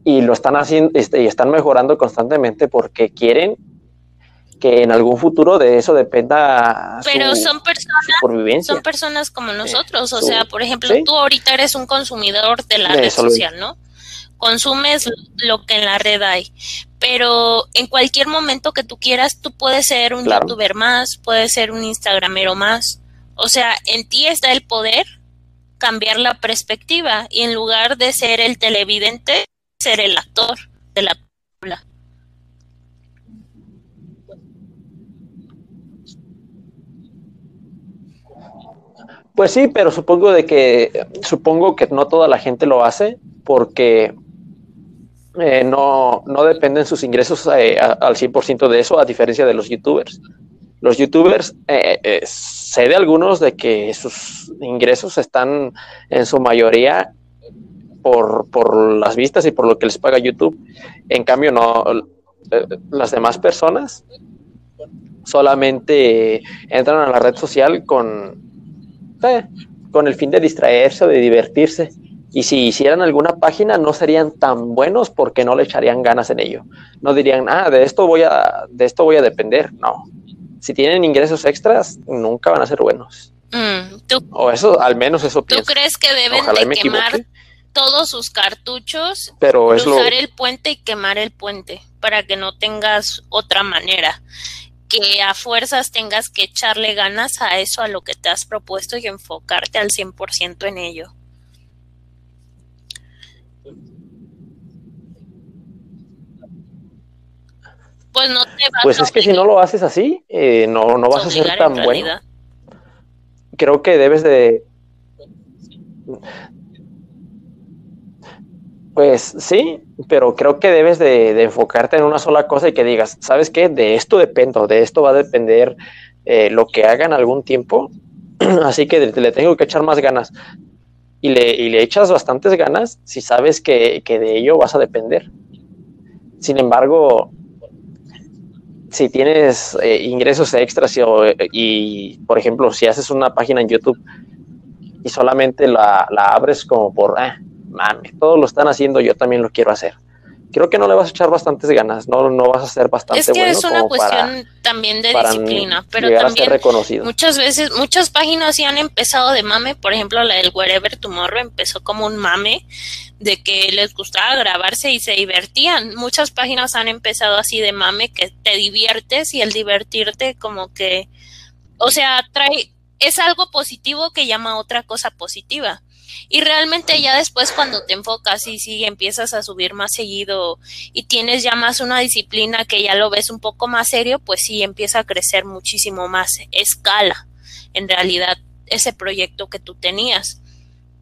Y lo están haciendo este, y están mejorando constantemente porque quieren que en algún futuro de eso dependa pero son personas son personas como nosotros. O sea por ejemplo tú ahorita eres un consumidor de la red social no consumes lo que en la red hay. Pero en cualquier momento que tú quieras, tú puedes ser un youtuber más, puedes ser un instagramero más. O sea, en ti está el poder cambiar la perspectiva y en lugar de ser el televidente, ser el actor de la película. Pues sí, pero supongo de que supongo que no toda la gente lo hace porque eh, no, no dependen sus ingresos eh, al 100% de eso, a diferencia de los youtubers. los youtubers, eh, eh, sé de algunos de que sus ingresos están en su mayoría por, por las vistas y por lo que les paga YouTube. En cambio, no, eh, las demás personas solamente entran a la red social con, con el fin de distraerse o de divertirse. Y si hicieran alguna página no serían tan buenos porque no le echarían ganas en ello. No dirían, ah, de esto voy a, de esto voy a depender. No. Si tienen ingresos extras, nunca van a ser buenos. Mm, o eso, al menos eso ¿Tú crees que deben de quemar todos sus cartuchos, Pero usar el puente y quemar el puente para que no tengas otra manera? que a fuerzas tengas que echarle ganas a eso, a lo que te has propuesto y enfocarte al 100% en ello. Pues no te Pues es que si no lo haces así, eh, no, no vas a ser tan bueno. Creo que debes de pues sí, pero creo que debes de, enfocarte en una sola cosa y que digas, ¿sabes qué? De esto dependo, de esto va a depender eh, lo que haga en algún tiempo, así que le, tengo que echar más ganas. Y le, y le echas bastantes ganas si sabes que, de ello vas a depender. Sin embargo, si tienes eh, ingresos extras y, por ejemplo, si haces una página en YouTube y solamente la, abres como por, ah, mami, todos lo están haciendo, yo también lo quiero hacer. Creo que no le vas a echar bastantes ganas, no, no vas a ser bastante Es que es una cuestión también de disciplina, pero también muchas veces, muchas páginas sí han empezado de mame, por ejemplo la del Wherever Tomorrow empezó como un mame de que les gustaba grabarse y se divertían. Muchas páginas han empezado así de mame que te diviertes y el divertirte como que, o sea, trae, es algo positivo que llama a otra cosa positiva. Y realmente ya después cuando te enfocas y si empiezas a subir más seguido y tienes ya más una disciplina que ya lo ves un poco más serio, pues sí empieza a crecer muchísimo más escala en realidad ese proyecto que tú tenías.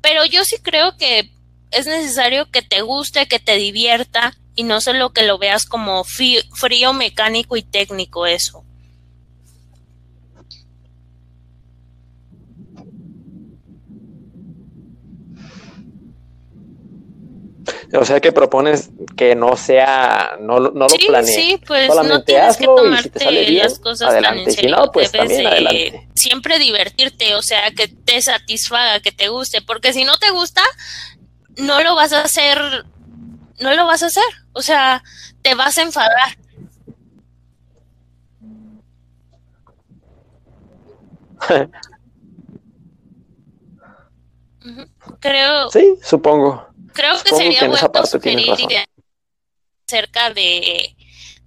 Pero yo sí creo que es necesario que te guste, que te divierta y no solo que lo veas como frío mecánico y técnico eso. O sea que propones que no sea, no, no lo planees. Sí, pues no tienes que tomarte las cosas tan en serio. pues también siempre divertirte, o sea, que te satisfaga, que te guste, porque si no te gusta, no lo vas a hacer, no lo vas a hacer, o sea, te vas a enfadar. Creo. Sí, supongo creo que sería bueno sugerir acerca de,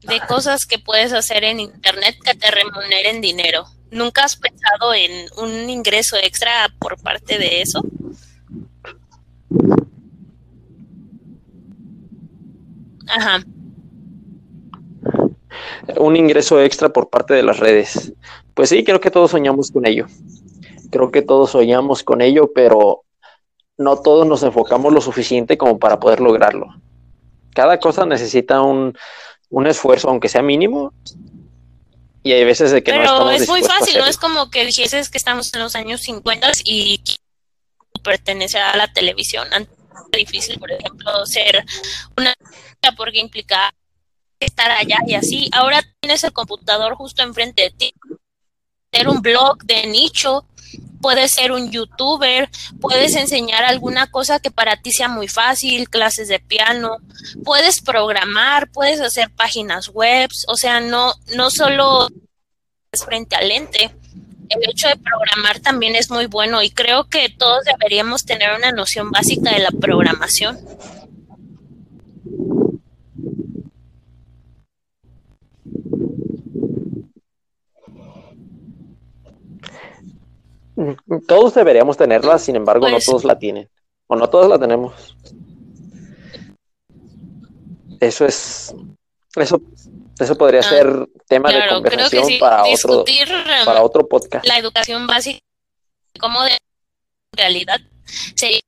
de cosas que puedes hacer en internet que te remuneren dinero. ¿Nunca has pensado en un ingreso extra por parte de eso? Ajá. Un ingreso extra por parte de las redes. Pues sí, creo que todos soñamos con ello. Creo que todos soñamos con ello, pero no todos nos enfocamos lo suficiente como para poder lograrlo. Cada cosa necesita un, esfuerzo, aunque sea mínimo, y hay veces de que Pero no estamos es muy fácil, no es como que dijeses que estamos en los años 50 y pertenece a la televisión. Antes era difícil, por ejemplo, ser una porque implica estar allá y así. Ahora tienes el computador justo enfrente de ti, ser un blog de nicho puedes ser un youtuber, puedes enseñar alguna cosa que para ti sea muy fácil, clases de piano, puedes programar, puedes hacer páginas web, o sea, no, no solo es frente al lente. El hecho de programar también es muy bueno y creo que todos deberíamos tener una noción básica de la programación. Todos deberíamos tenerla, sin embargo, no pues todos la tienen. O no todos la tenemos. Eso es. Eso, eso podría ah, ser tema de conversación para, otro, para otro podcast. La educación básica, como de realidad sería.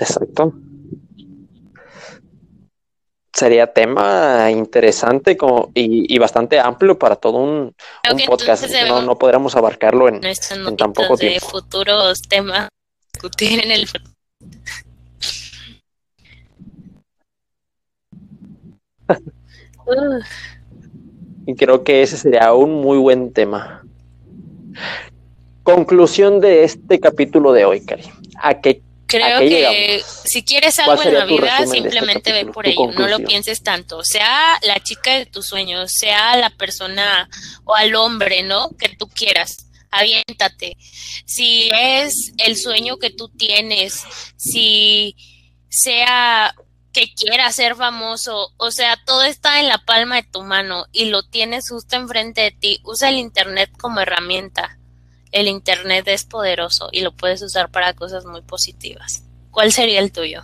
Exacto. Sería tema interesante como, y, bastante amplio para todo un, podcast. No, no podríamos abarcarlo en, en tan poco de futuros temas discutir en el y creo que ese sería un muy buen tema. Conclusión de este capítulo de hoy, Cari. ¿A qué Creo que si quieres algo en la vida, este simplemente ve por ello, no lo pienses tanto. Sea la chica de tus sueños, sea la persona o al hombre, ¿no? Que tú quieras, aviéntate. Si es el sueño que tú tienes, si sea que quieras ser famoso, o sea, todo está en la palma de tu mano y lo tienes justo enfrente de ti. Usa el Internet como herramienta el Internet es poderoso y lo puedes usar para cosas muy positivas. ¿Cuál sería el tuyo?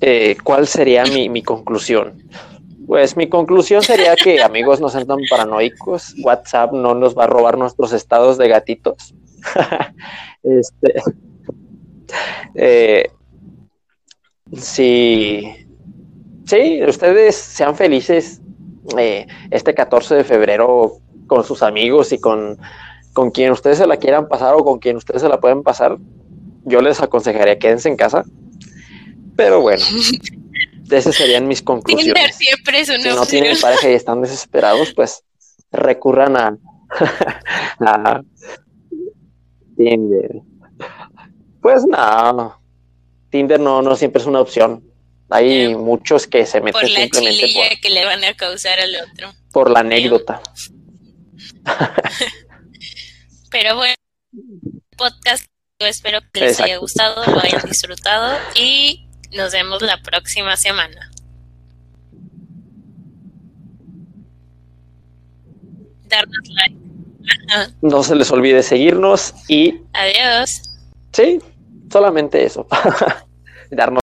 Eh, ¿Cuál sería mi, mi, conclusión? Pues mi conclusión sería que amigos no sean tan paranoicos, WhatsApp no nos va a robar nuestros estados de gatitos. este, eh, Sí, ustedes sean felices eh, este 14 de febrero con sus amigos y con, con quien ustedes se la quieran pasar o con quien ustedes se la pueden pasar. Yo les aconsejaría quédense en casa. Pero bueno, esas serían mis conclusiones. siempre es si no tienen pareja y están desesperados, pues recurran a, a Tinder. Pues no, Tinder no, no siempre es una opción. Hay muchos que se meten por la simplemente por, que le van a causar al otro. Por la anécdota. Pero bueno, podcast, yo espero que les haya gustado, lo hayan disfrutado y nos vemos la próxima semana. Darnos like. No se les olvide seguirnos y... Adiós. Sí, solamente eso. Darnos